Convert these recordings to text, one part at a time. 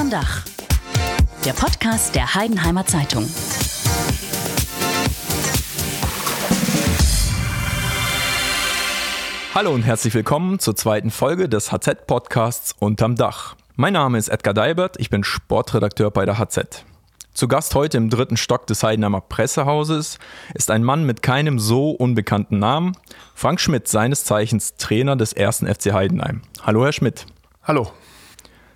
Unterm Dach. Der Podcast der Heidenheimer Zeitung. Hallo und herzlich willkommen zur zweiten Folge des HZ-Podcasts Unterm Dach. Mein Name ist Edgar Deibert, ich bin Sportredakteur bei der HZ. Zu Gast heute im dritten Stock des Heidenheimer Pressehauses ist ein Mann mit keinem so unbekannten Namen, Frank Schmidt, seines Zeichens Trainer des ersten FC Heidenheim. Hallo, Herr Schmidt. Hallo.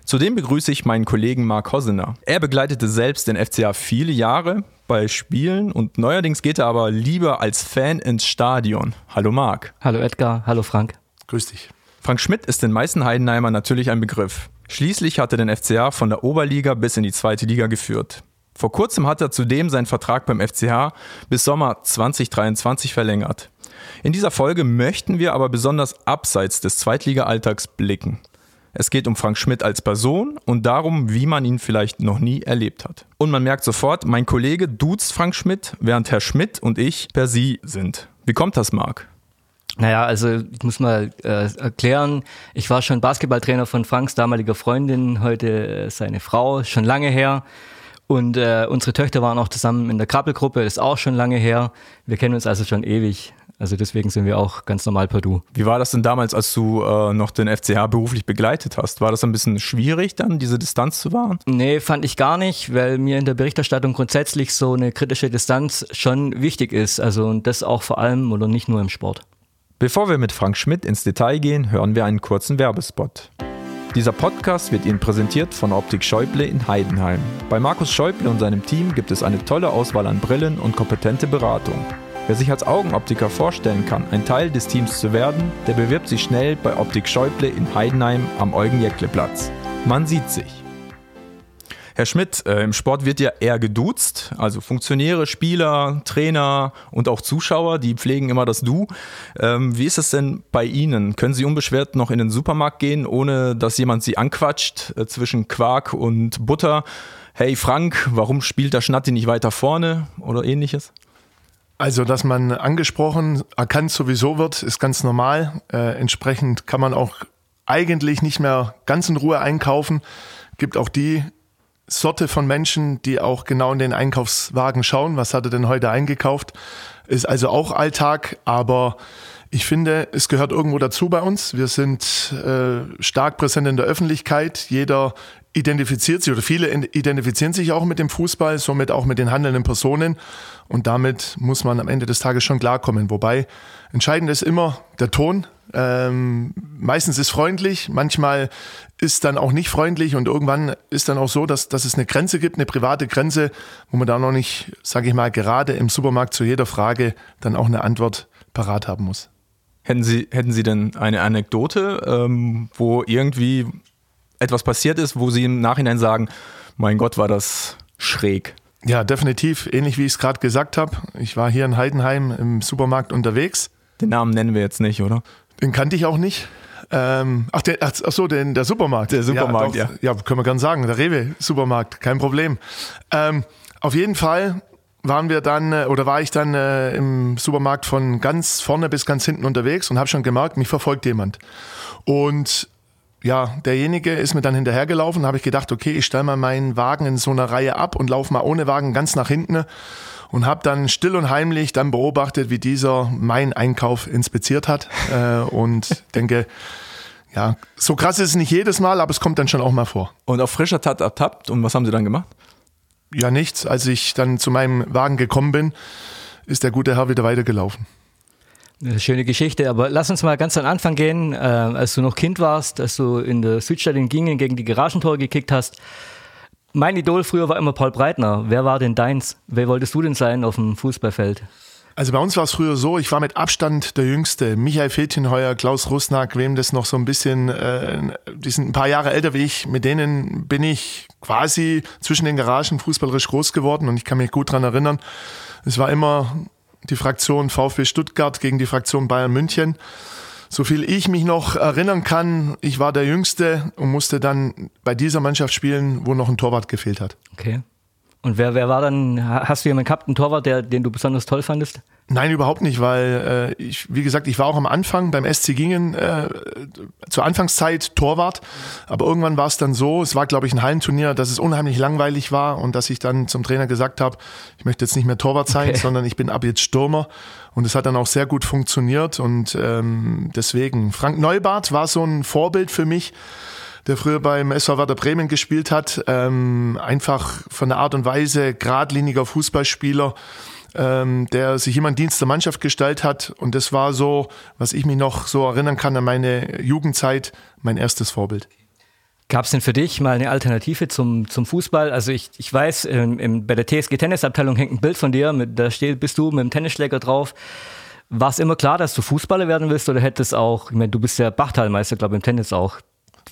Zudem begrüße ich meinen Kollegen Marc Hossener. Er begleitete selbst den FCA viele Jahre bei Spielen und neuerdings geht er aber lieber als Fan ins Stadion. Hallo Marc. Hallo Edgar, hallo Frank. Grüß dich. Frank Schmidt ist den meisten Heidenheimer natürlich ein Begriff. Schließlich hat er den FCA von der Oberliga bis in die zweite Liga geführt. Vor kurzem hat er zudem seinen Vertrag beim FCH bis Sommer 2023 verlängert. In dieser Folge möchten wir aber besonders abseits des Zweitliga-Alltags blicken. Es geht um Frank Schmidt als Person und darum, wie man ihn vielleicht noch nie erlebt hat. Und man merkt sofort, mein Kollege duzt Frank Schmidt, während Herr Schmidt und ich per Sie sind. Wie kommt das, Marc? Naja, also ich muss mal äh, erklären, ich war schon Basketballtrainer von Franks damaliger Freundin, heute äh, seine Frau, schon lange her. Und äh, unsere Töchter waren auch zusammen in der Krabbelgruppe, ist auch schon lange her. Wir kennen uns also schon ewig. Also deswegen sind wir auch ganz normal per Du. Wie war das denn damals, als du äh, noch den FCH beruflich begleitet hast? War das ein bisschen schwierig dann, diese Distanz zu wahren? Nee, fand ich gar nicht, weil mir in der Berichterstattung grundsätzlich so eine kritische Distanz schon wichtig ist. Also und das auch vor allem oder nicht nur im Sport. Bevor wir mit Frank Schmidt ins Detail gehen, hören wir einen kurzen Werbespot. Dieser Podcast wird Ihnen präsentiert von Optik Schäuble in Heidenheim. Bei Markus Schäuble und seinem Team gibt es eine tolle Auswahl an Brillen und kompetente Beratung. Wer sich als Augenoptiker vorstellen kann, ein Teil des Teams zu werden, der bewirbt sich schnell bei Optik Schäuble in Heidenheim am Eugen-Jäckle-Platz. Man sieht sich. Herr Schmidt, äh, im Sport wird ja eher geduzt, also Funktionäre, Spieler, Trainer und auch Zuschauer, die pflegen immer das Du. Ähm, wie ist es denn bei Ihnen? Können Sie unbeschwert noch in den Supermarkt gehen, ohne dass jemand Sie anquatscht äh, zwischen Quark und Butter? Hey Frank, warum spielt der Schnatti nicht weiter vorne oder ähnliches? Also, dass man angesprochen, erkannt sowieso wird, ist ganz normal. Äh, entsprechend kann man auch eigentlich nicht mehr ganz in Ruhe einkaufen. Gibt auch die Sorte von Menschen, die auch genau in den Einkaufswagen schauen. Was hat er denn heute eingekauft? Ist also auch Alltag, aber ich finde, es gehört irgendwo dazu bei uns. Wir sind äh, stark präsent in der Öffentlichkeit. Jeder identifiziert sich oder viele identifizieren sich auch mit dem Fußball, somit auch mit den handelnden Personen. Und damit muss man am Ende des Tages schon klarkommen. Wobei entscheidend ist immer der Ton. Ähm, meistens ist freundlich, manchmal ist dann auch nicht freundlich und irgendwann ist dann auch so, dass, dass es eine Grenze gibt, eine private Grenze, wo man da noch nicht, sage ich mal, gerade im Supermarkt zu jeder Frage dann auch eine Antwort parat haben muss. Hätten Sie, hätten Sie denn eine Anekdote, ähm, wo irgendwie etwas passiert ist, wo Sie im Nachhinein sagen, mein Gott, war das schräg? Ja, definitiv. Ähnlich wie ich es gerade gesagt habe. Ich war hier in Heidenheim im Supermarkt unterwegs. Den Namen nennen wir jetzt nicht, oder? Den kannte ich auch nicht. Ähm, ach, der, ach, so, den, der Supermarkt. Der Supermarkt, ja. Doch, ja. ja. können wir gerne sagen. Der Rewe-Supermarkt, kein Problem. Ähm, auf jeden Fall waren wir dann äh, oder war ich dann äh, im Supermarkt von ganz vorne bis ganz hinten unterwegs und habe schon gemerkt, mich verfolgt jemand. Und ja, derjenige ist mir dann hinterhergelaufen, habe ich gedacht, okay, ich stelle mal meinen Wagen in so einer Reihe ab und laufe mal ohne Wagen ganz nach hinten und habe dann still und heimlich dann beobachtet, wie dieser meinen Einkauf inspiziert hat äh, und denke, ja, so krass ist es nicht jedes Mal, aber es kommt dann schon auch mal vor. Und auf frischer Tat ertappt und was haben Sie dann gemacht? Ja, nichts. Als ich dann zu meinem Wagen gekommen bin, ist der gute Herr wieder weitergelaufen. Eine schöne Geschichte, aber lass uns mal ganz an Anfang gehen. Äh, als du noch Kind warst, als du in der Südstadt in Gingen gegen die Garagentore gekickt hast. Mein Idol früher war immer Paul Breitner. Wer war denn deins? Wer wolltest du denn sein auf dem Fußballfeld? Also bei uns war es früher so, ich war mit Abstand der Jüngste. Michael Fetjenheuer, Klaus Rusnack, wem das noch so ein bisschen, äh, die sind ein paar Jahre älter wie ich, mit denen bin ich quasi zwischen den Garagen fußballerisch groß geworden und ich kann mich gut dran erinnern. Es war immer die Fraktion VfB Stuttgart gegen die Fraktion Bayern München. So viel ich mich noch erinnern kann, ich war der Jüngste und musste dann bei dieser Mannschaft spielen, wo noch ein Torwart gefehlt hat. Okay. Und wer, wer war dann, hast du jemanden gehabt, einen Torwart, der, den du besonders toll fandest? Nein, überhaupt nicht, weil äh, ich, wie gesagt, ich war auch am Anfang beim SC Gingen äh, zur Anfangszeit Torwart, aber irgendwann war es dann so, es war glaube ich ein Hallenturnier, dass es unheimlich langweilig war und dass ich dann zum Trainer gesagt habe, ich möchte jetzt nicht mehr Torwart sein, okay. sondern ich bin ab jetzt Stürmer. Und es hat dann auch sehr gut funktioniert und ähm, deswegen. Frank Neubart war so ein Vorbild für mich der früher beim SV Werder Bremen gespielt hat, ähm, einfach von der Art und Weise geradliniger Fußballspieler, ähm, der sich immer in Dienst der Mannschaft gestellt hat. Und das war so, was ich mich noch so erinnern kann an meine Jugendzeit, mein erstes Vorbild. Gab es denn für dich mal eine Alternative zum, zum Fußball? Also ich, ich weiß, in, in, bei der TSG Tennisabteilung hängt ein Bild von dir, mit, da steht, bist du mit dem Tennisschläger drauf. War es immer klar, dass du Fußballer werden willst oder hättest auch, ich meine, du bist ja Bachtalmeister, glaube ich, im Tennis auch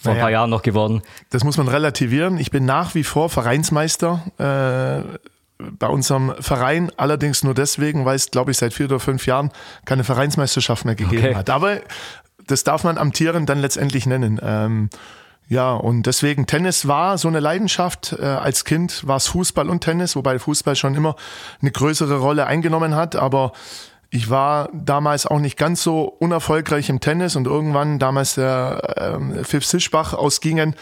vor naja, ein paar Jahren noch geworden. Das muss man relativieren. Ich bin nach wie vor Vereinsmeister äh, bei unserem Verein, allerdings nur deswegen, weil es, glaube ich, seit vier oder fünf Jahren keine Vereinsmeisterschaft mehr gegeben okay. hat. Aber das darf man amtieren dann letztendlich nennen. Ähm, ja, und deswegen Tennis war so eine Leidenschaft. Äh, als Kind war es Fußball und Tennis, wobei Fußball schon immer eine größere Rolle eingenommen hat. Aber ich war damals auch nicht ganz so unerfolgreich im Tennis und irgendwann damals der ähm, Pfiff Sischbach aus Gingen,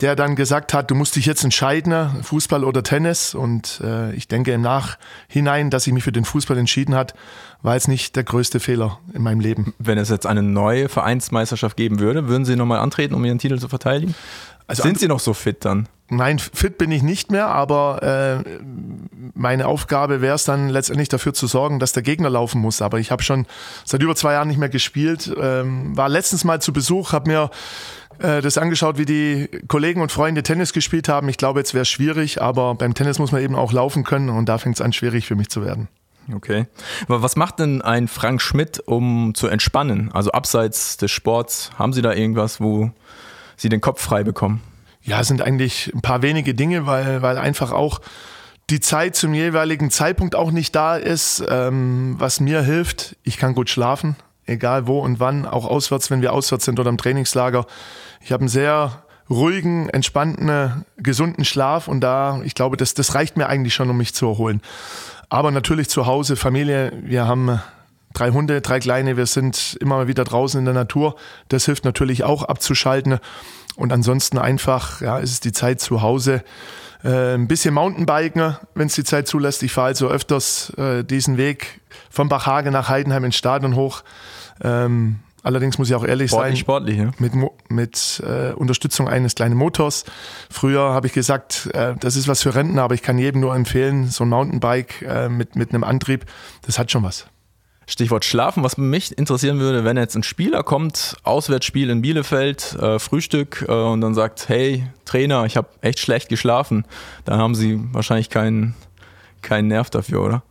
der dann gesagt hat, du musst dich jetzt entscheiden, Fußball oder Tennis. Und äh, ich denke im Nachhinein, dass ich mich für den Fußball entschieden hat, war jetzt nicht der größte Fehler in meinem Leben. Wenn es jetzt eine neue Vereinsmeisterschaft geben würde, würden Sie nochmal antreten, um Ihren Titel zu verteidigen? Also Sind Sie noch so fit dann? Nein, fit bin ich nicht mehr, aber äh, meine Aufgabe wäre es dann letztendlich dafür zu sorgen, dass der Gegner laufen muss. Aber ich habe schon seit über zwei Jahren nicht mehr gespielt. Ähm, war letztens mal zu Besuch, habe mir äh, das angeschaut, wie die Kollegen und Freunde Tennis gespielt haben. Ich glaube, jetzt wäre es schwierig, aber beim Tennis muss man eben auch laufen können und da fängt es an, schwierig für mich zu werden. Okay. Aber was macht denn ein Frank Schmidt, um zu entspannen? Also abseits des Sports, haben Sie da irgendwas, wo Sie den Kopf frei bekommen? Ja, sind eigentlich ein paar wenige Dinge, weil, weil einfach auch die Zeit zum jeweiligen Zeitpunkt auch nicht da ist. Ähm, was mir hilft, ich kann gut schlafen, egal wo und wann, auch auswärts, wenn wir auswärts sind oder im Trainingslager. Ich habe einen sehr ruhigen, entspannten, gesunden Schlaf und da, ich glaube, das, das reicht mir eigentlich schon, um mich zu erholen. Aber natürlich zu Hause, Familie, wir haben drei Hunde, drei kleine, wir sind immer mal wieder draußen in der Natur. Das hilft natürlich auch abzuschalten. Und ansonsten einfach, ja, ist es die Zeit zu Hause. Äh, ein bisschen Mountainbiken, wenn es die Zeit zulässt. Ich fahre also öfters äh, diesen Weg von Bachhage nach Heidenheim ins Stadion hoch. Ähm, allerdings muss ich auch ehrlich sportlich, sein, sportlich, ja. mit, mit äh, Unterstützung eines kleinen Motors. Früher habe ich gesagt, äh, das ist was für Rentner, aber ich kann jedem nur empfehlen, so ein Mountainbike äh, mit, mit einem Antrieb, das hat schon was. Stichwort Schlafen, was mich interessieren würde, wenn jetzt ein Spieler kommt, Auswärtsspiel in Bielefeld, äh, Frühstück äh, und dann sagt, hey Trainer, ich habe echt schlecht geschlafen, dann haben Sie wahrscheinlich keinen, keinen Nerv dafür, oder?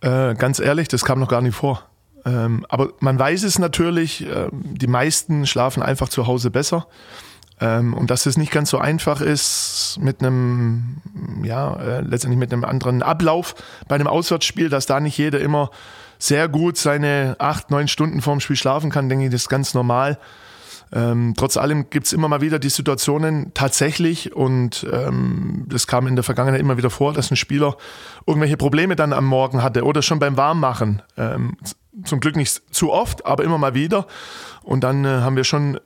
Äh, ganz ehrlich, das kam noch gar nicht vor. Ähm, aber man weiß es natürlich, äh, die meisten schlafen einfach zu Hause besser. Ähm, und dass es nicht ganz so einfach ist mit einem, ja, äh, letztendlich mit einem anderen Ablauf bei einem Auswärtsspiel, dass da nicht jeder immer sehr gut seine acht, neun Stunden vorm Spiel schlafen kann, denke ich, das ist ganz normal. Ähm, trotz allem gibt es immer mal wieder die Situationen tatsächlich und ähm, das kam in der Vergangenheit immer wieder vor, dass ein Spieler irgendwelche Probleme dann am Morgen hatte oder schon beim Warmmachen. Ähm, zum Glück nicht zu oft, aber immer mal wieder. Und dann äh, haben wir schon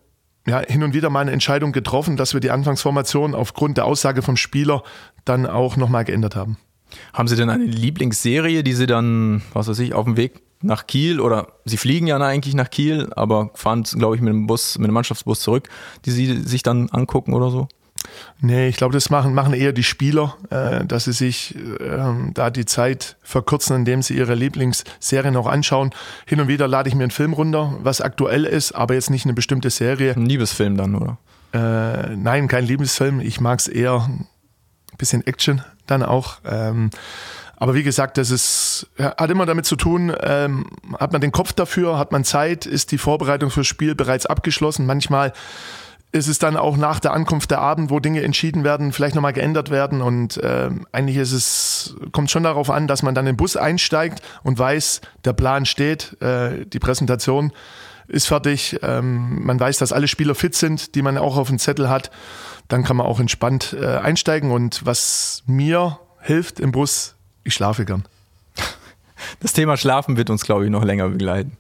ja, hin und wieder mal eine Entscheidung getroffen, dass wir die Anfangsformation aufgrund der Aussage vom Spieler dann auch nochmal geändert haben. Haben Sie denn eine Lieblingsserie, die Sie dann, was weiß ich, auf dem Weg nach Kiel oder Sie fliegen ja eigentlich nach Kiel, aber fahren, glaube ich, mit dem Bus, mit dem Mannschaftsbus zurück, die Sie sich dann angucken oder so? Nee, ich glaube, das machen, machen eher die Spieler, äh, dass sie sich äh, da die Zeit verkürzen, indem sie ihre Lieblingsserie noch anschauen. Hin und wieder lade ich mir einen Film runter, was aktuell ist, aber jetzt nicht eine bestimmte Serie. Ein Liebesfilm dann, oder? Äh, nein, kein Liebesfilm. Ich mag es eher ein bisschen Action dann auch. Ähm, aber wie gesagt, das ist, hat immer damit zu tun, ähm, hat man den Kopf dafür, hat man Zeit, ist die Vorbereitung fürs Spiel bereits abgeschlossen. Manchmal ist es dann auch nach der Ankunft der Abend, wo Dinge entschieden werden, vielleicht nochmal geändert werden. Und äh, eigentlich ist es, kommt schon darauf an, dass man dann den Bus einsteigt und weiß, der Plan steht, äh, die Präsentation ist fertig, ähm, man weiß, dass alle Spieler fit sind, die man auch auf dem Zettel hat. Dann kann man auch entspannt äh, einsteigen. Und was mir hilft im Bus, ich schlafe gern. Das Thema Schlafen wird uns, glaube ich, noch länger begleiten.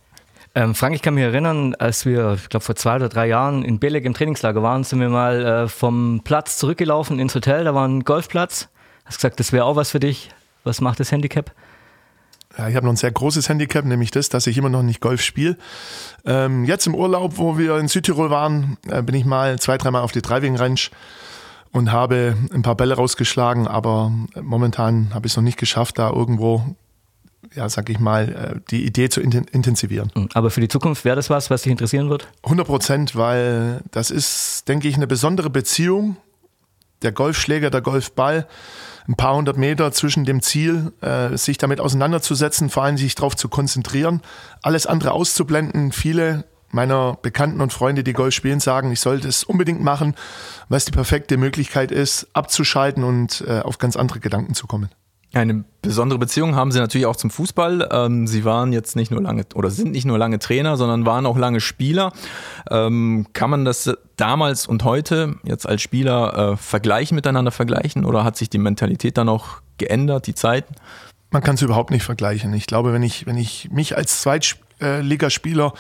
Ähm, Frank, ich kann mich erinnern, als wir, ich glaube, vor zwei oder drei Jahren in Beleg im Trainingslager waren, sind wir mal äh, vom Platz zurückgelaufen ins Hotel. Da war ein Golfplatz. Hast gesagt, das wäre auch was für dich. Was macht das Handicap? Ja, ich habe noch ein sehr großes Handicap, nämlich das, dass ich immer noch nicht Golf spiele. Ähm, jetzt im Urlaub, wo wir in Südtirol waren, äh, bin ich mal zwei, dreimal auf die Driving Range und habe ein paar Bälle rausgeschlagen, aber momentan habe ich es noch nicht geschafft, da irgendwo, ja, sag ich mal, äh, die Idee zu intensivieren. Hm, aber für die Zukunft wäre das was, was dich interessieren wird? 100 Prozent, weil das ist, denke ich, eine besondere Beziehung. Der Golfschläger, der Golfball ein paar hundert Meter zwischen dem Ziel, äh, sich damit auseinanderzusetzen, vor allem sich darauf zu konzentrieren, alles andere auszublenden. Viele meiner Bekannten und Freunde, die Golf spielen, sagen, ich sollte es unbedingt machen, weil es die perfekte Möglichkeit ist, abzuschalten und äh, auf ganz andere Gedanken zu kommen. Eine besondere Beziehung haben Sie natürlich auch zum Fußball. Ähm, Sie waren jetzt nicht nur lange oder sind nicht nur lange Trainer, sondern waren auch lange Spieler. Ähm, kann man das damals und heute jetzt als Spieler äh, vergleichen miteinander vergleichen oder hat sich die Mentalität dann auch geändert, die Zeit? Man kann es überhaupt nicht vergleichen. Ich glaube, wenn ich, wenn ich mich als Zweitligaspieler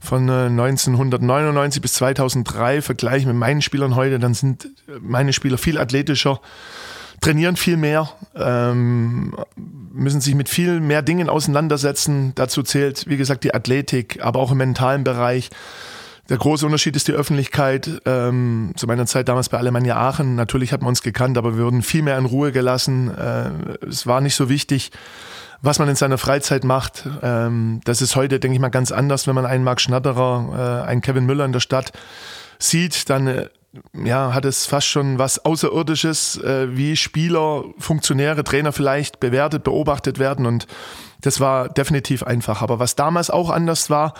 von 1999 äh, bis 2003 vergleiche mit meinen Spielern heute, dann sind meine Spieler viel athletischer trainieren viel mehr, ähm, müssen sich mit viel mehr Dingen auseinandersetzen. Dazu zählt, wie gesagt, die Athletik, aber auch im mentalen Bereich. Der große Unterschied ist die Öffentlichkeit. Ähm, zu meiner Zeit damals bei Alemannia Aachen, natürlich hat man uns gekannt, aber wir wurden viel mehr in Ruhe gelassen. Äh, es war nicht so wichtig, was man in seiner Freizeit macht. Ähm, das ist heute, denke ich mal, ganz anders, wenn man einen Marc Schnatterer, äh, einen Kevin Müller in der Stadt sieht, dann äh, ja, hat es fast schon was Außerirdisches, äh, wie Spieler, Funktionäre, Trainer vielleicht bewertet, beobachtet werden. Und das war definitiv einfach. Aber was damals auch anders war,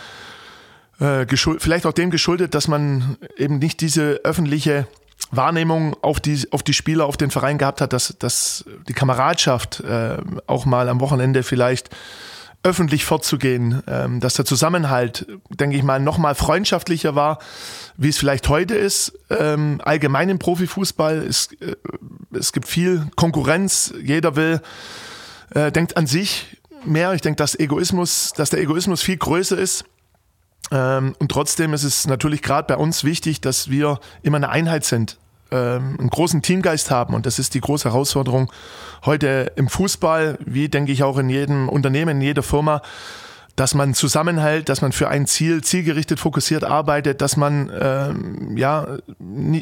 äh, vielleicht auch dem geschuldet, dass man eben nicht diese öffentliche Wahrnehmung auf die, auf die Spieler, auf den Verein gehabt hat, dass, dass die Kameradschaft äh, auch mal am Wochenende vielleicht öffentlich vorzugehen, ähm, dass der Zusammenhalt, denke ich mal, nochmal freundschaftlicher war, wie es vielleicht heute ist. Ähm, allgemein im Profifußball, es, äh, es gibt viel Konkurrenz, jeder will, äh, denkt an sich mehr. Ich denke, dass Egoismus, dass der Egoismus viel größer ist. Ähm, und trotzdem ist es natürlich gerade bei uns wichtig, dass wir immer eine Einheit sind ähm, einen großen Teamgeist haben. Und das ist die große Herausforderung heute im Fußball, wie denke ich auch in jedem Unternehmen, in jeder Firma, dass man zusammenhält, dass man für ein Ziel zielgerichtet fokussiert arbeitet, dass man ähm, ja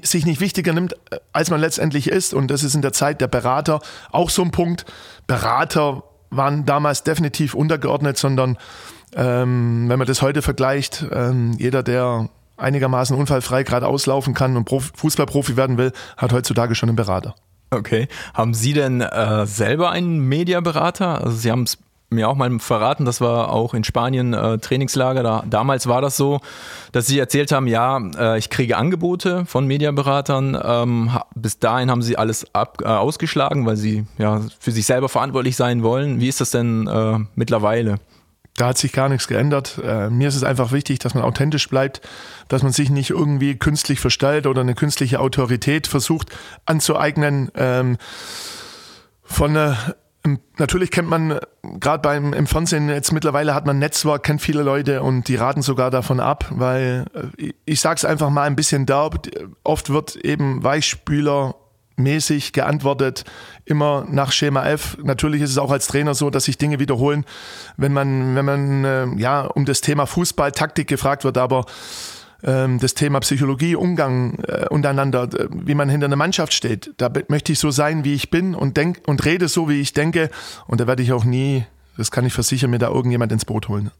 sich nicht wichtiger nimmt, als man letztendlich ist. Und das ist in der Zeit der Berater auch so ein Punkt. Berater waren damals definitiv untergeordnet, sondern ähm, wenn man das heute vergleicht, ähm, jeder, der einigermaßen unfallfrei gerade auslaufen kann und Profi, Fußballprofi werden will, hat heutzutage schon einen Berater. Okay. Haben Sie denn äh, selber einen Mediaberater? Also Sie haben es mir auch mal verraten, das war auch in Spanien äh, Trainingslager. Da, damals war das so, dass sie erzählt haben, ja, äh, ich kriege Angebote von Mediaberatern. Ähm, bis dahin haben sie alles ab, äh, ausgeschlagen, weil sie ja für sich selber verantwortlich sein wollen. Wie ist das denn äh, mittlerweile? Da hat sich gar nichts geändert. Äh, mir ist es einfach wichtig, dass man authentisch bleibt, dass man sich nicht irgendwie künstlich verstellt oder eine künstliche Autorität versucht anzueignen. Ähm, von äh, Natürlich kennt man gerade beim im Fernsehen jetzt mittlerweile hat man Netzwerk, kennt viele Leute und die raten sogar davon ab, weil äh, ich sag's einfach mal ein bisschen derb. Oft wird eben Weichspüler mäßig geantwortet, immer nach Schema F. Natürlich ist es auch als Trainer so, dass sich Dinge wiederholen, wenn man, wenn man äh, ja um das Thema Fußball, Taktik gefragt wird, aber ähm, das Thema Psychologie, Umgang äh, untereinander, wie man hinter einer Mannschaft steht, da möchte ich so sein, wie ich bin und denk und rede so, wie ich denke. Und da werde ich auch nie, das kann ich versichern, mir da irgendjemand ins Boot holen.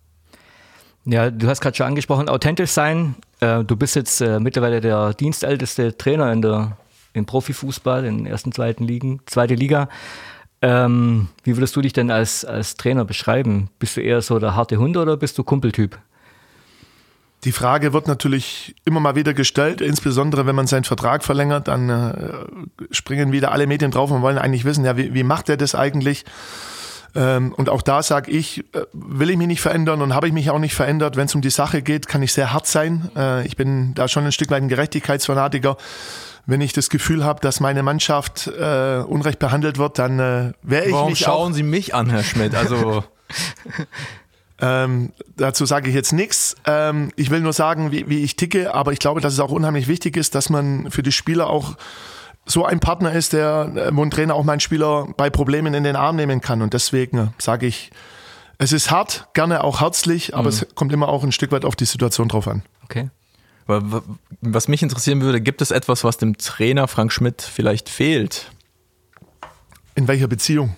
Ja, du hast gerade schon angesprochen, authentisch sein. Äh, du bist jetzt äh, mittlerweile der dienstälteste Trainer in der im Profifußball, in den ersten, zweiten Ligen, zweite Liga. Ähm, wie würdest du dich denn als, als Trainer beschreiben? Bist du eher so der harte Hund oder bist du Kumpeltyp? Die Frage wird natürlich immer mal wieder gestellt, insbesondere wenn man seinen Vertrag verlängert, dann äh, springen wieder alle Medien drauf und wollen eigentlich wissen, ja, wie, wie macht er das eigentlich? Ähm, und auch da sage ich, äh, will ich mich nicht verändern und habe ich mich auch nicht verändert. Wenn es um die Sache geht, kann ich sehr hart sein. Äh, ich bin da schon ein Stück weit ein Gerechtigkeitsfanatiker wenn ich das Gefühl habe, dass meine Mannschaft äh, unrecht behandelt wird, dann äh, wäre ich Warum mich schauen auch, Sie mich an, Herr Schmidt? Also ähm, dazu sage ich jetzt nichts. Ähm, ich will nur sagen, wie, wie ich ticke, aber ich glaube, dass es auch unheimlich wichtig ist, dass man für die Spieler auch so ein Partner ist, der, äh, wo ein Trainer auch meinen Spieler bei Problemen in den Arm nehmen kann. Und deswegen sage ich, es ist hart, gerne auch herzlich, aber es kommt immer auch ein Stück weit auf die Situation drauf an. Okay. Wa- wa- was mich interessieren würde, gibt es etwas, was dem Trainer Frank Schmidt vielleicht fehlt? In welcher Beziehung?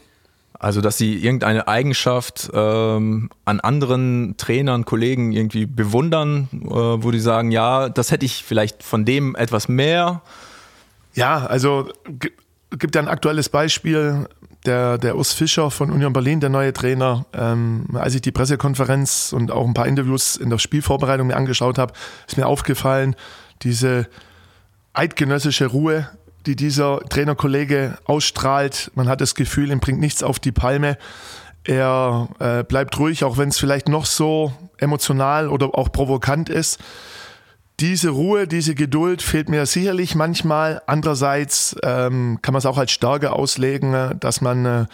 Also, dass sie irgendeine Eigenschaft ähm, an anderen Trainern, Kollegen irgendwie bewundern, äh, wo die sagen, ja, das hätte ich vielleicht von dem etwas mehr. Ja, also gibt ja ein aktuelles Beispiel. Der, der Urs Fischer von Union Berlin, der neue Trainer, ähm, als ich die Pressekonferenz und auch ein paar Interviews in der Spielvorbereitung mir angeschaut habe, ist mir aufgefallen, diese eidgenössische Ruhe, die dieser Trainerkollege ausstrahlt. Man hat das Gefühl, ihm bringt nichts auf die Palme. Er äh, bleibt ruhig, auch wenn es vielleicht noch so emotional oder auch provokant ist diese Ruhe, diese Geduld fehlt mir sicherlich manchmal. Andererseits ähm, kann man es auch als Stärke auslegen, dass man äh,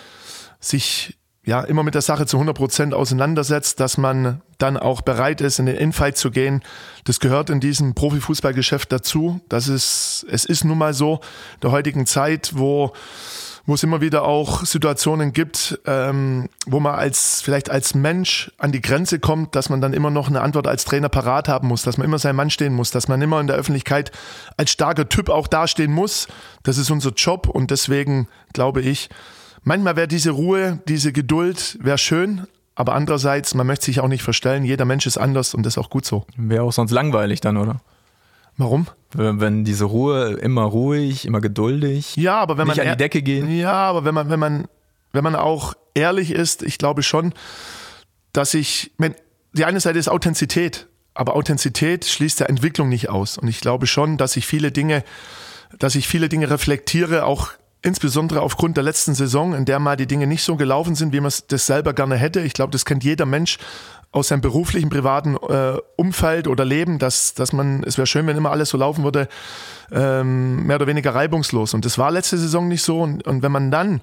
sich ja immer mit der Sache zu 100 Prozent auseinandersetzt, dass man dann auch bereit ist, in den Infight zu gehen. Das gehört in diesem Profifußballgeschäft dazu. Das ist, es ist nun mal so der heutigen Zeit, wo wo es immer wieder auch Situationen gibt, ähm, wo man als vielleicht als Mensch an die Grenze kommt, dass man dann immer noch eine Antwort als Trainer parat haben muss, dass man immer sein Mann stehen muss, dass man immer in der Öffentlichkeit als starker Typ auch dastehen muss. Das ist unser Job und deswegen glaube ich, manchmal wäre diese Ruhe, diese Geduld wäre schön, aber andererseits, man möchte sich auch nicht verstellen. Jeder Mensch ist anders und das ist auch gut so. Wäre auch sonst langweilig dann, oder? Warum? Wenn diese Ruhe immer ruhig, immer geduldig, Ja, aber wenn nicht man an die Decke gehen. Ja, aber wenn man, wenn man, wenn man auch ehrlich ist, ich glaube schon, dass ich, wenn, die eine Seite ist Authentizität, aber Authentizität schließt der Entwicklung nicht aus. Und ich glaube schon, dass ich viele Dinge, dass ich viele Dinge reflektiere, auch insbesondere aufgrund der letzten Saison, in der mal die Dinge nicht so gelaufen sind, wie man es das selber gerne hätte. Ich glaube, das kennt jeder Mensch aus seinem beruflichen, privaten äh, Umfeld oder Leben, dass, dass man, es wäre schön, wenn immer alles so laufen würde, ähm, mehr oder weniger reibungslos. Und das war letzte Saison nicht so. Und, und wenn man dann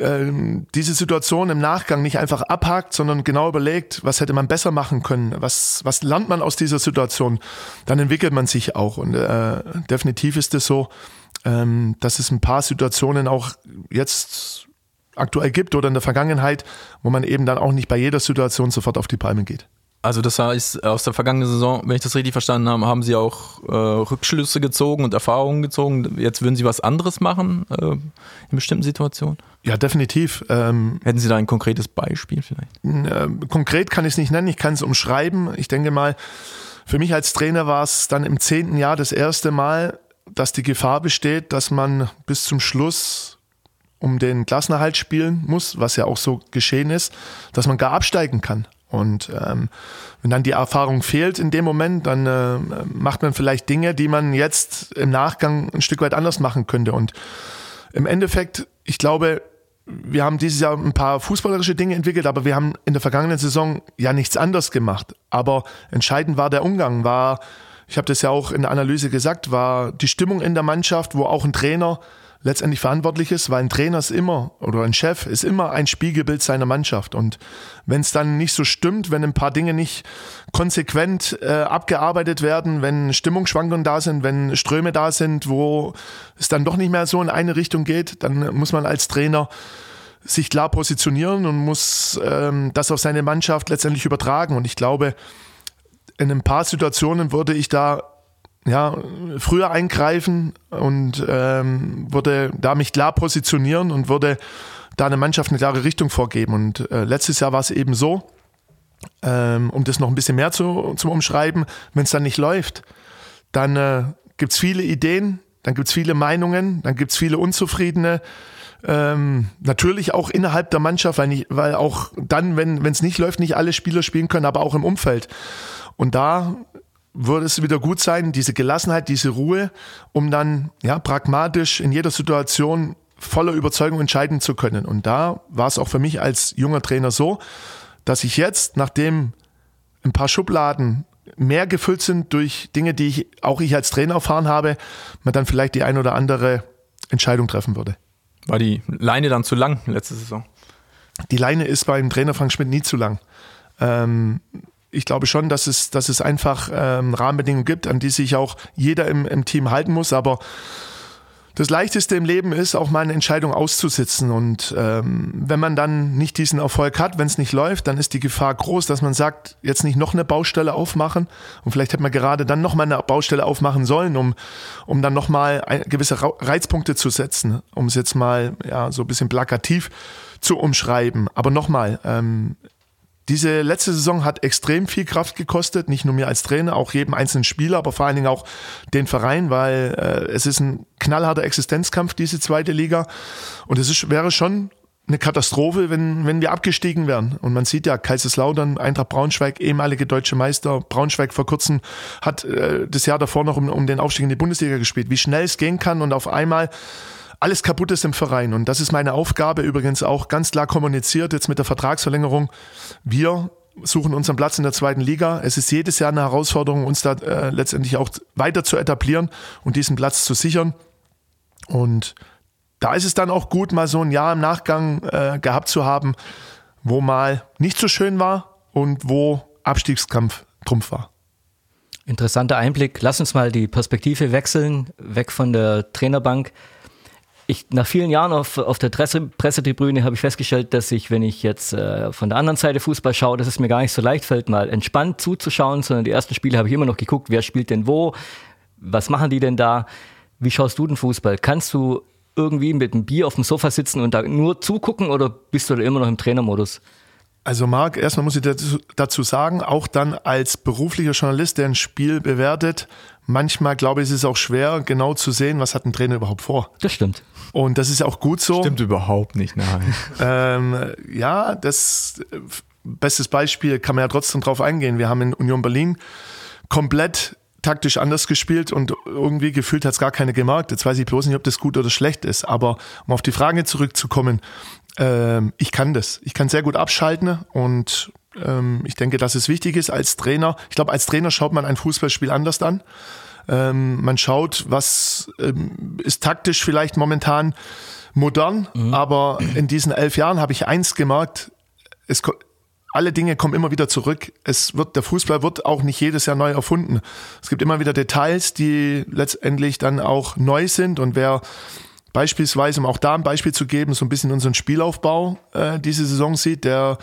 ähm, diese Situation im Nachgang nicht einfach abhakt, sondern genau überlegt, was hätte man besser machen können, was, was lernt man aus dieser Situation, dann entwickelt man sich auch. Und äh, definitiv ist es so, ähm, dass es ein paar Situationen auch jetzt aktuell gibt oder in der Vergangenheit, wo man eben dann auch nicht bei jeder Situation sofort auf die Palme geht. Also das heißt, aus der vergangenen Saison, wenn ich das richtig verstanden habe, haben Sie auch äh, Rückschlüsse gezogen und Erfahrungen gezogen. Jetzt würden Sie was anderes machen äh, in bestimmten Situationen? Ja, definitiv. Ähm, Hätten Sie da ein konkretes Beispiel vielleicht? Äh, konkret kann ich es nicht nennen, ich kann es umschreiben. Ich denke mal, für mich als Trainer war es dann im zehnten Jahr das erste Mal, dass die Gefahr besteht, dass man bis zum Schluss um den Klassenerhalt spielen muss, was ja auch so geschehen ist, dass man gar absteigen kann. Und ähm, wenn dann die Erfahrung fehlt in dem Moment, dann äh, macht man vielleicht Dinge, die man jetzt im Nachgang ein Stück weit anders machen könnte. Und im Endeffekt, ich glaube, wir haben dieses Jahr ein paar fußballerische Dinge entwickelt, aber wir haben in der vergangenen Saison ja nichts anders gemacht. Aber entscheidend war der Umgang, war, ich habe das ja auch in der Analyse gesagt, war die Stimmung in der Mannschaft, wo auch ein Trainer letztendlich verantwortlich ist, weil ein Trainer ist immer oder ein Chef ist immer ein Spiegelbild seiner Mannschaft. Und wenn es dann nicht so stimmt, wenn ein paar Dinge nicht konsequent äh, abgearbeitet werden, wenn Stimmungsschwankungen da sind, wenn Ströme da sind, wo es dann doch nicht mehr so in eine Richtung geht, dann muss man als Trainer sich klar positionieren und muss ähm, das auf seine Mannschaft letztendlich übertragen. Und ich glaube, in ein paar Situationen würde ich da ja, früher eingreifen und ähm, würde da mich klar positionieren und würde da eine Mannschaft eine klare Richtung vorgeben. Und äh, letztes Jahr war es eben so, ähm, um das noch ein bisschen mehr zu, zum Umschreiben, wenn es dann nicht läuft, dann äh, gibt es viele Ideen, dann gibt es viele Meinungen, dann gibt es viele Unzufriedene. Ähm, natürlich auch innerhalb der Mannschaft, weil, nicht, weil auch dann, wenn es nicht läuft, nicht alle Spieler spielen können, aber auch im Umfeld. Und da würde es wieder gut sein, diese Gelassenheit, diese Ruhe, um dann ja pragmatisch in jeder Situation voller Überzeugung entscheiden zu können. Und da war es auch für mich als junger Trainer so, dass ich jetzt, nachdem ein paar Schubladen mehr gefüllt sind durch Dinge, die ich auch ich als Trainer erfahren habe, man dann vielleicht die ein oder andere Entscheidung treffen würde. War die Leine dann zu lang letzte Saison? Die Leine ist beim Trainer Frank Schmidt nie zu lang. Ähm, ich glaube schon, dass es, dass es einfach ähm, Rahmenbedingungen gibt, an die sich auch jeder im, im Team halten muss. Aber das Leichteste im Leben ist, auch mal eine Entscheidung auszusitzen. Und ähm, wenn man dann nicht diesen Erfolg hat, wenn es nicht läuft, dann ist die Gefahr groß, dass man sagt, jetzt nicht noch eine Baustelle aufmachen. Und vielleicht hätte man gerade dann noch mal eine Baustelle aufmachen sollen, um, um dann noch mal gewisse Reizpunkte zu setzen, um es jetzt mal ja, so ein bisschen plakativ zu umschreiben. Aber nochmal, ähm, diese letzte Saison hat extrem viel Kraft gekostet, nicht nur mir als Trainer, auch jedem einzelnen Spieler, aber vor allen Dingen auch den Verein, weil äh, es ist ein knallharter Existenzkampf, diese zweite Liga. Und es ist, wäre schon eine Katastrophe, wenn, wenn wir abgestiegen wären. Und man sieht ja, Kaiserslautern, Eintracht Braunschweig, ehemalige deutsche Meister, Braunschweig vor kurzem hat äh, das Jahr davor noch um, um den Aufstieg in die Bundesliga gespielt. Wie schnell es gehen kann und auf einmal alles kaputt ist im Verein. Und das ist meine Aufgabe, übrigens auch ganz klar kommuniziert, jetzt mit der Vertragsverlängerung. Wir suchen unseren Platz in der zweiten Liga. Es ist jedes Jahr eine Herausforderung, uns da äh, letztendlich auch weiter zu etablieren und diesen Platz zu sichern. Und da ist es dann auch gut, mal so ein Jahr im Nachgang äh, gehabt zu haben, wo mal nicht so schön war und wo Abstiegskampf Trumpf war. Interessanter Einblick. Lass uns mal die Perspektive wechseln, weg von der Trainerbank ich, nach vielen Jahren auf, auf der Presse, Pressetribüne habe ich festgestellt, dass ich, wenn ich jetzt äh, von der anderen Seite Fußball schaue, dass es mir gar nicht so leicht fällt, mal entspannt zuzuschauen, sondern die ersten Spiele habe ich immer noch geguckt, wer spielt denn wo, was machen die denn da, wie schaust du den Fußball? Kannst du irgendwie mit einem Bier auf dem Sofa sitzen und da nur zugucken oder bist du da immer noch im Trainermodus? Also Marc, erstmal muss ich dazu sagen, auch dann als beruflicher Journalist, der ein Spiel bewertet, manchmal glaube ich, ist es auch schwer, genau zu sehen, was hat ein Trainer überhaupt vor. Das stimmt. Und das ist auch gut so. Stimmt überhaupt nicht, nein. ähm, ja, das bestes Beispiel kann man ja trotzdem drauf eingehen. Wir haben in Union Berlin komplett taktisch anders gespielt und irgendwie gefühlt hat es gar keine gemerkt. Jetzt weiß ich bloß nicht, ob das gut oder schlecht ist. Aber um auf die Frage zurückzukommen, ähm, ich kann das. Ich kann sehr gut abschalten und ähm, ich denke, dass es wichtig ist als Trainer. Ich glaube, als Trainer schaut man ein Fußballspiel anders an. Ähm, man schaut, was ähm, ist taktisch vielleicht momentan modern, mhm. aber in diesen elf Jahren habe ich eins gemerkt, es, alle Dinge kommen immer wieder zurück. Es wird, der Fußball wird auch nicht jedes Jahr neu erfunden. Es gibt immer wieder Details, die letztendlich dann auch neu sind und wer beispielsweise, um auch da ein Beispiel zu geben, so ein bisschen unseren Spielaufbau äh, diese Saison sieht, der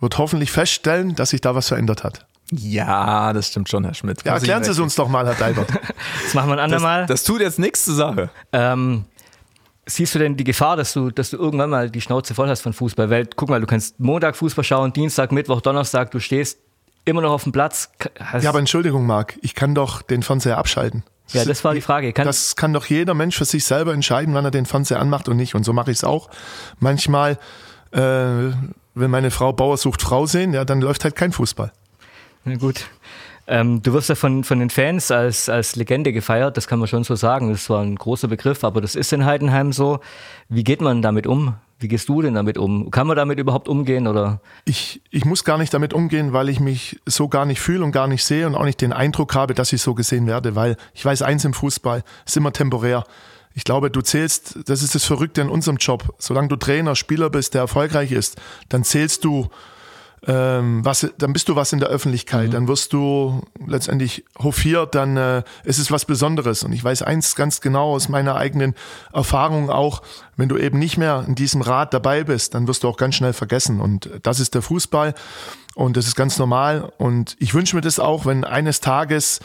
wird hoffentlich feststellen, dass sich da was verändert hat. Ja, das stimmt schon, Herr Schmidt. Ja, erklären Sie es uns doch mal, Herr Deibert. das machen wir ein andermal. Das, das tut jetzt nichts zur Sache. Ähm, siehst du denn die Gefahr, dass du, dass du irgendwann mal die Schnauze voll hast von Fußball? Weil, guck mal, du kannst Montag Fußball schauen, Dienstag, Mittwoch, Donnerstag, du stehst immer noch auf dem Platz. ja, aber Entschuldigung, Marc, ich kann doch den Fernseher abschalten. Ja, das war die Frage. Kann das kann doch jeder Mensch für sich selber entscheiden, wann er den Fernseher anmacht und nicht. Und so mache ich es auch. Manchmal, äh, wenn meine Frau Bauer sucht Frau sehen, ja, dann läuft halt kein Fußball. Na gut. Ähm, du wirst ja von, von den Fans als, als Legende gefeiert, das kann man schon so sagen. Das war ein großer Begriff, aber das ist in Heidenheim so. Wie geht man damit um? Wie gehst du denn damit um? Kann man damit überhaupt umgehen oder? Ich, ich muss gar nicht damit umgehen, weil ich mich so gar nicht fühle und gar nicht sehe und auch nicht den Eindruck habe, dass ich so gesehen werde, weil ich weiß eins im Fußball, ist immer temporär. Ich glaube, du zählst, das ist das Verrückte in unserem Job. Solange du Trainer, Spieler bist, der erfolgreich ist, dann zählst du ähm, was, dann bist du was in der Öffentlichkeit, mhm. dann wirst du letztendlich hofiert, dann äh, ist es was Besonderes. Und ich weiß eins ganz genau aus meiner eigenen Erfahrung auch, wenn du eben nicht mehr in diesem Rad dabei bist, dann wirst du auch ganz schnell vergessen. Und das ist der Fußball und das ist ganz normal. Und ich wünsche mir das auch, wenn eines Tages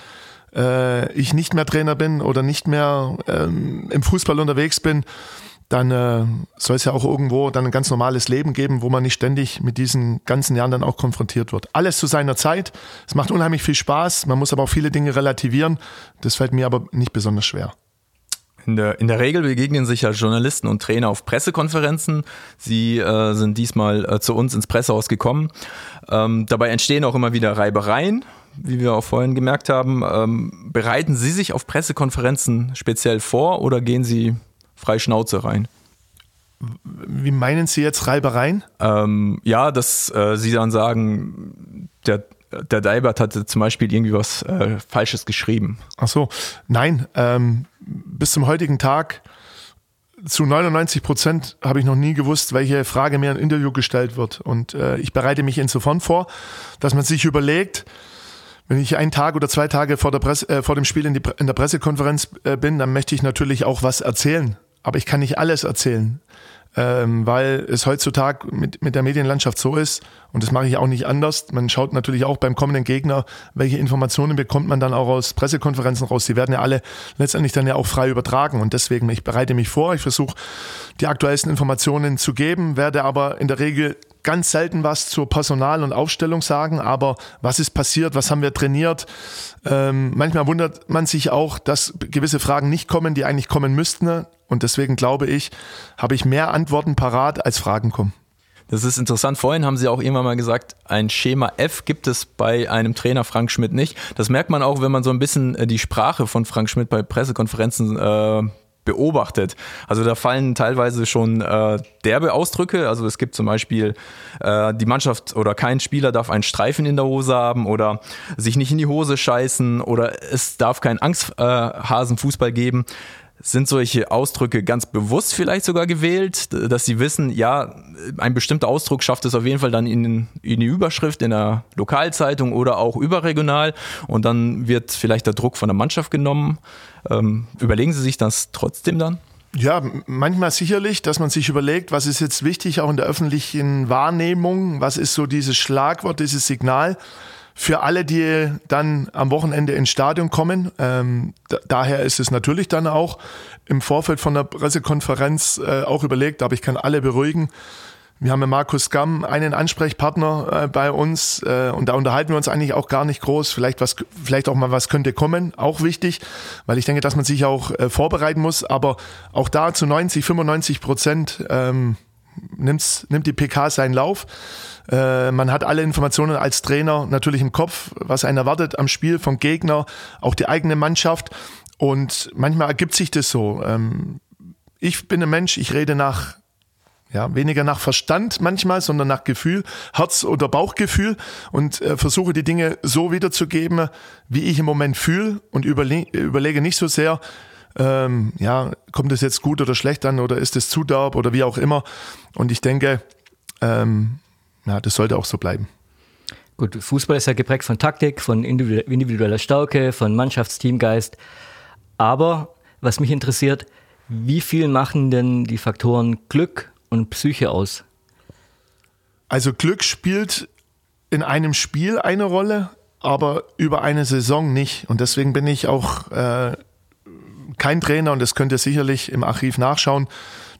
äh, ich nicht mehr Trainer bin oder nicht mehr ähm, im Fußball unterwegs bin, dann äh, soll es ja auch irgendwo dann ein ganz normales Leben geben, wo man nicht ständig mit diesen ganzen Jahren dann auch konfrontiert wird. Alles zu seiner Zeit. Es macht unheimlich viel Spaß. Man muss aber auch viele Dinge relativieren. Das fällt mir aber nicht besonders schwer. In der, in der Regel begegnen sich ja Journalisten und Trainer auf Pressekonferenzen. Sie äh, sind diesmal äh, zu uns ins Pressehaus gekommen. Ähm, dabei entstehen auch immer wieder Reibereien, wie wir auch vorhin gemerkt haben. Ähm, bereiten Sie sich auf Pressekonferenzen speziell vor oder gehen Sie frei Schnauze rein. Wie meinen Sie jetzt Reibereien? Ähm, ja, dass äh, Sie dann sagen, der der Deibert hatte zum Beispiel irgendwie was äh, Falsches geschrieben. Ach so, nein, ähm, bis zum heutigen Tag zu 99 Prozent habe ich noch nie gewusst, welche Frage mir im Interview gestellt wird. Und äh, ich bereite mich insofern vor, dass man sich überlegt, wenn ich einen Tag oder zwei Tage vor, der Presse, äh, vor dem Spiel in, die, in der Pressekonferenz äh, bin, dann möchte ich natürlich auch was erzählen. Aber ich kann nicht alles erzählen ähm, weil es heutzutage mit, mit der Medienlandschaft so ist, und das mache ich auch nicht anders. Man schaut natürlich auch beim kommenden Gegner, welche Informationen bekommt man dann auch aus Pressekonferenzen raus. Die werden ja alle letztendlich dann ja auch frei übertragen. Und deswegen, ich bereite mich vor, ich versuche die aktuellsten Informationen zu geben, werde aber in der Regel ganz selten was zur Personal- und Aufstellung sagen, aber was ist passiert, was haben wir trainiert? Ähm, manchmal wundert man sich auch, dass gewisse Fragen nicht kommen, die eigentlich kommen müssten. Und deswegen glaube ich, habe ich mehr Antworten parat, als Fragen kommen. Das ist interessant. Vorhin haben Sie auch irgendwann mal gesagt, ein Schema F gibt es bei einem Trainer Frank Schmidt nicht. Das merkt man auch, wenn man so ein bisschen äh, die Sprache von Frank Schmidt bei Pressekonferenzen äh, beobachtet. Also da fallen teilweise schon äh, derbe Ausdrücke. Also es gibt zum Beispiel äh, die Mannschaft oder kein Spieler darf einen Streifen in der Hose haben oder sich nicht in die Hose scheißen oder es darf keinen Angsthasenfußball äh, geben. Sind solche Ausdrücke ganz bewusst vielleicht sogar gewählt, dass sie wissen, ja, ein bestimmter Ausdruck schafft es auf jeden Fall dann in, in die Überschrift in der Lokalzeitung oder auch überregional und dann wird vielleicht der Druck von der Mannschaft genommen. Ähm, überlegen Sie sich das trotzdem dann? Ja, manchmal sicherlich, dass man sich überlegt, was ist jetzt wichtig auch in der öffentlichen Wahrnehmung, was ist so dieses Schlagwort, dieses Signal für alle, die dann am Wochenende ins Stadion kommen. Ähm, daher ist es natürlich dann auch im Vorfeld von der Pressekonferenz äh, auch überlegt, aber ich kann alle beruhigen. Wir haben mit Markus Gamm einen Ansprechpartner äh, bei uns äh, und da unterhalten wir uns eigentlich auch gar nicht groß. Vielleicht was, vielleicht auch mal was könnte kommen, auch wichtig, weil ich denke, dass man sich auch äh, vorbereiten muss. Aber auch da zu 90, 95 Prozent ähm, nimmt's, nimmt die PK seinen Lauf. Äh, man hat alle Informationen als Trainer natürlich im Kopf, was einen erwartet am Spiel vom Gegner, auch die eigene Mannschaft. Und manchmal ergibt sich das so. Ähm, ich bin ein Mensch, ich rede nach ja, weniger nach Verstand manchmal, sondern nach Gefühl, Herz- oder Bauchgefühl und äh, versuche die Dinge so wiederzugeben, wie ich im Moment fühle und überle überlege nicht so sehr, ähm, ja, kommt es jetzt gut oder schlecht an oder ist es zu derb oder wie auch immer. Und ich denke, ähm, ja, das sollte auch so bleiben. Gut, Fußball ist ja geprägt von Taktik, von individueller Stärke, von Mannschaftsteamgeist. Aber was mich interessiert, wie viel machen denn die Faktoren Glück und Psyche aus? Also Glück spielt in einem Spiel eine Rolle, aber über eine Saison nicht. Und deswegen bin ich auch äh, kein Trainer, und das könnt ihr sicherlich im Archiv nachschauen,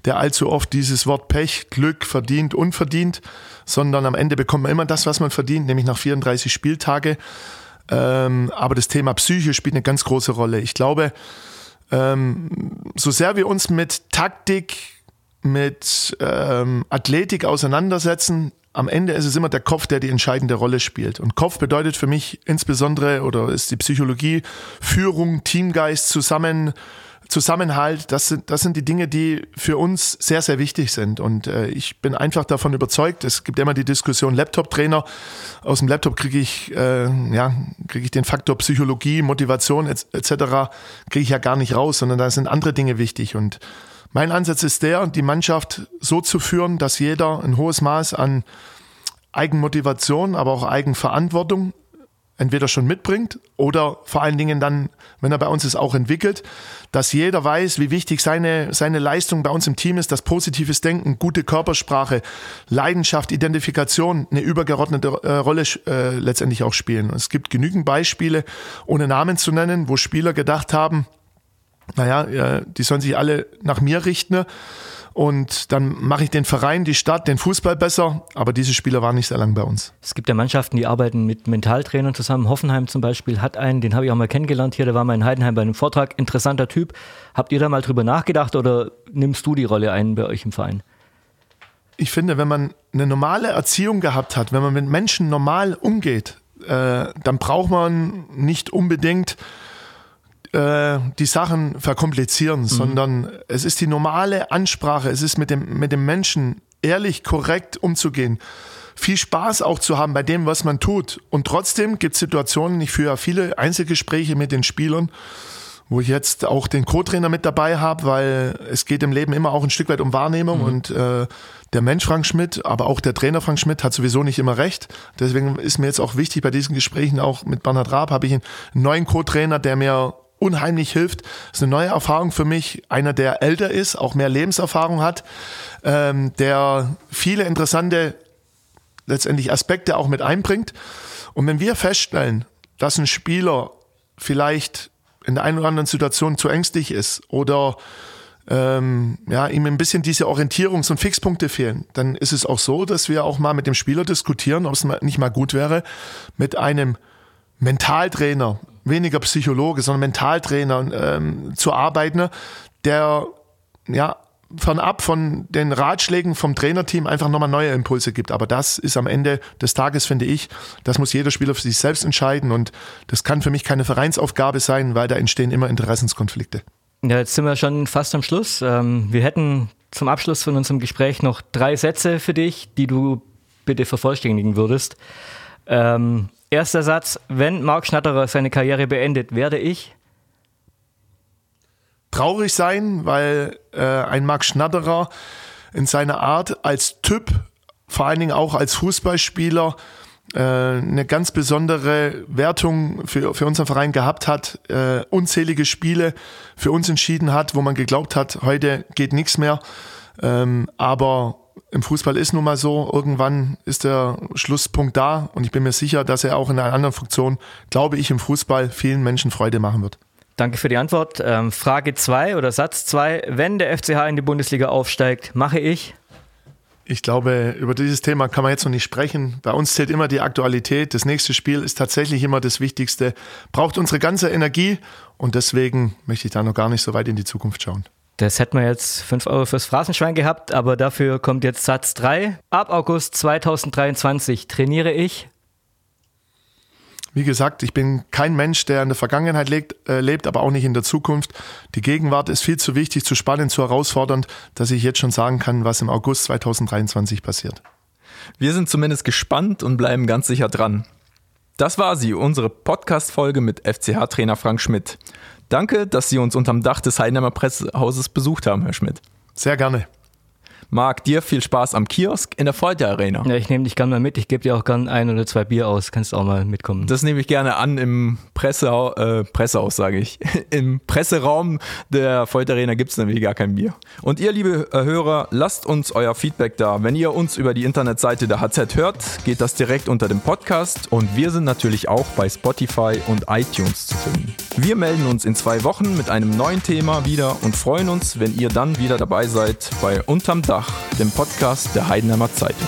der allzu oft dieses Wort Pech, Glück, verdient, unverdient, sondern am Ende bekommt man immer das, was man verdient, nämlich nach 34 Spieltage. Ähm, aber das Thema Psyche spielt eine ganz große Rolle. Ich glaube, ähm, so sehr wir uns mit Taktik, mit ähm, Athletik auseinandersetzen, am Ende ist es immer der Kopf, der die entscheidende Rolle spielt. Und Kopf bedeutet für mich insbesondere, oder ist die Psychologie, Führung, Teamgeist, zusammen Zusammenhalt, das sind, das sind die Dinge, die für uns sehr, sehr wichtig sind. Und äh, ich bin einfach davon überzeugt, es gibt immer die Diskussion Laptop-Trainer. Aus dem Laptop kriege ich, äh, ja, kriege ich den Faktor Psychologie, Motivation etc. kriege ich ja gar nicht raus, sondern da sind andere Dinge wichtig. Und mein Ansatz ist der, die Mannschaft so zu führen, dass jeder ein hohes Maß an Eigenmotivation, aber auch Eigenverantwortung entweder schon mitbringt oder vor allen Dingen dann, wenn er bei uns ist, auch entwickelt, dass jeder weiß, wie wichtig seine, seine Leistung bei uns im Team ist, dass positives Denken, gute Körpersprache, Leidenschaft, Identifikation eine übergeordnete äh, Rolle äh, letztendlich auch spielen. Es gibt genügend Beispiele, ohne Namen zu nennen, wo Spieler gedacht haben, naja, die sollen sich alle nach mir richten und dann mache ich den Verein, die Stadt, den Fußball besser. Aber diese Spieler waren nicht sehr lang bei uns. Es gibt ja Mannschaften, die arbeiten mit Mentaltrainern zusammen. Hoffenheim zum Beispiel hat einen, den habe ich auch mal kennengelernt hier, der war mal in Heidenheim bei einem Vortrag. Interessanter Typ. Habt ihr da mal drüber nachgedacht oder nimmst du die Rolle ein bei euch im Verein? Ich finde, wenn man eine normale Erziehung gehabt hat, wenn man mit Menschen normal umgeht, äh, dann braucht man nicht unbedingt äh, die Sachen verkomplizieren, mhm. sondern es ist die normale Ansprache, es ist mit dem, mit dem Menschen ehrlich, korrekt umzugehen. viel Spaß auch zu haben bei dem, was man tut. Und trotzdem gibt es Situationen, ich führe viele Einzelgespräche mit den Spielern, wo ich jetzt auch den Co-Trainer mit dabei habe, weil es geht im Leben immer auch ein Stück weit um Wahrnehmung mhm. und äh, der Mensch Frank Schmidt, aber auch der Trainer Frank Schmidt hat sowieso nicht immer recht. Deswegen ist mir jetzt auch wichtig bei diesen Gesprächen auch mit Bernhard Raab habe ich einen neuen Co-Trainer, der mir unheimlich hilft. Das ist eine neue Erfahrung für mich. Einer, der älter ist, auch mehr Lebenserfahrung hat, ähm, der viele interessante letztendlich Aspekte auch mit einbringt. Und wenn wir feststellen, dass ein Spieler vielleicht in der einen oder anderen Situation zu ängstlich ist oder ähm, ja, ihm ein bisschen diese Orientierungs- und Fixpunkte fehlen, dann ist es auch so, dass wir auch mal mit dem Spieler diskutieren, ob es nicht mal gut wäre, mit einem Mentaltrainer, weniger Psychologe, sondern Mentaltrainer ähm, zu arbeiten, der ja fernab von den Ratschlägen vom Trainerteam einfach nochmal neue Impulse gibt. Aber das ist am Ende des Tages, finde ich, das muss jeder Spieler für sich selbst entscheiden und das kann für mich keine Vereinsaufgabe sein, weil da entstehen immer Interessenskonflikte. Ja, jetzt sind wir schon fast am Schluss. Ähm, wir hätten zum Abschluss von unserem Gespräch noch drei Sätze für dich, die du bitte vervollständigen würdest. Ähm, erster Satz, wenn Marc Schnatterer seine Karriere beendet, werde ich traurig sein, weil äh, ein Marc Schnatterer in seiner Art als Typ, vor allen Dingen auch als Fußballspieler, äh, eine ganz besondere Wertung für, für unseren Verein gehabt hat, äh, unzählige Spiele für uns entschieden hat, wo man geglaubt hat, heute geht nichts mehr. Ähm, aber im Fußball ist nun mal so, irgendwann ist der Schlusspunkt da und ich bin mir sicher, dass er auch in einer anderen Funktion, glaube ich, im Fußball vielen Menschen Freude machen wird. Danke für die Antwort. Ähm, Frage 2 oder Satz 2. Wenn der FCH in die Bundesliga aufsteigt, mache ich? Ich glaube, über dieses Thema kann man jetzt noch nicht sprechen. Bei uns zählt immer die Aktualität. Das nächste Spiel ist tatsächlich immer das Wichtigste. Braucht unsere ganze Energie und deswegen möchte ich da noch gar nicht so weit in die Zukunft schauen. Das hätten wir jetzt 5 Euro fürs Phrasenschwein gehabt, aber dafür kommt jetzt Satz 3. Ab August 2023 trainiere ich wie gesagt, ich bin kein Mensch, der in der Vergangenheit lebt, äh, lebt, aber auch nicht in der Zukunft. Die Gegenwart ist viel zu wichtig, zu spannend, zu herausfordernd, dass ich jetzt schon sagen kann, was im August 2023 passiert. Wir sind zumindest gespannt und bleiben ganz sicher dran. Das war sie, unsere Podcast-Folge mit FCH-Trainer Frank Schmidt. Danke, dass Sie uns unterm Dach des Heidenheimer Pressehauses besucht haben, Herr Schmidt. Sehr gerne. Marc, dir viel Spaß am Kiosk in der Folter Arena. Ja, ich nehme dich gerne mal mit. Ich gebe dir auch gerne ein oder zwei Bier aus. Kannst auch mal mitkommen. Das nehme ich gerne an im Presse, äh, Pressehaus, sage ich. Im Presseraum der Folter Arena gibt es nämlich gar kein Bier. Und ihr, liebe äh, Hörer, lasst uns euer Feedback da. Wenn ihr uns über die Internetseite der HZ hört, geht das direkt unter dem Podcast. Und wir sind natürlich auch bei Spotify und iTunes zu finden. Wir melden uns in zwei Wochen mit einem neuen Thema wieder und freuen uns, wenn ihr dann wieder dabei seid bei Unterm Dach, dem Podcast der Heidenheimer Zeitung.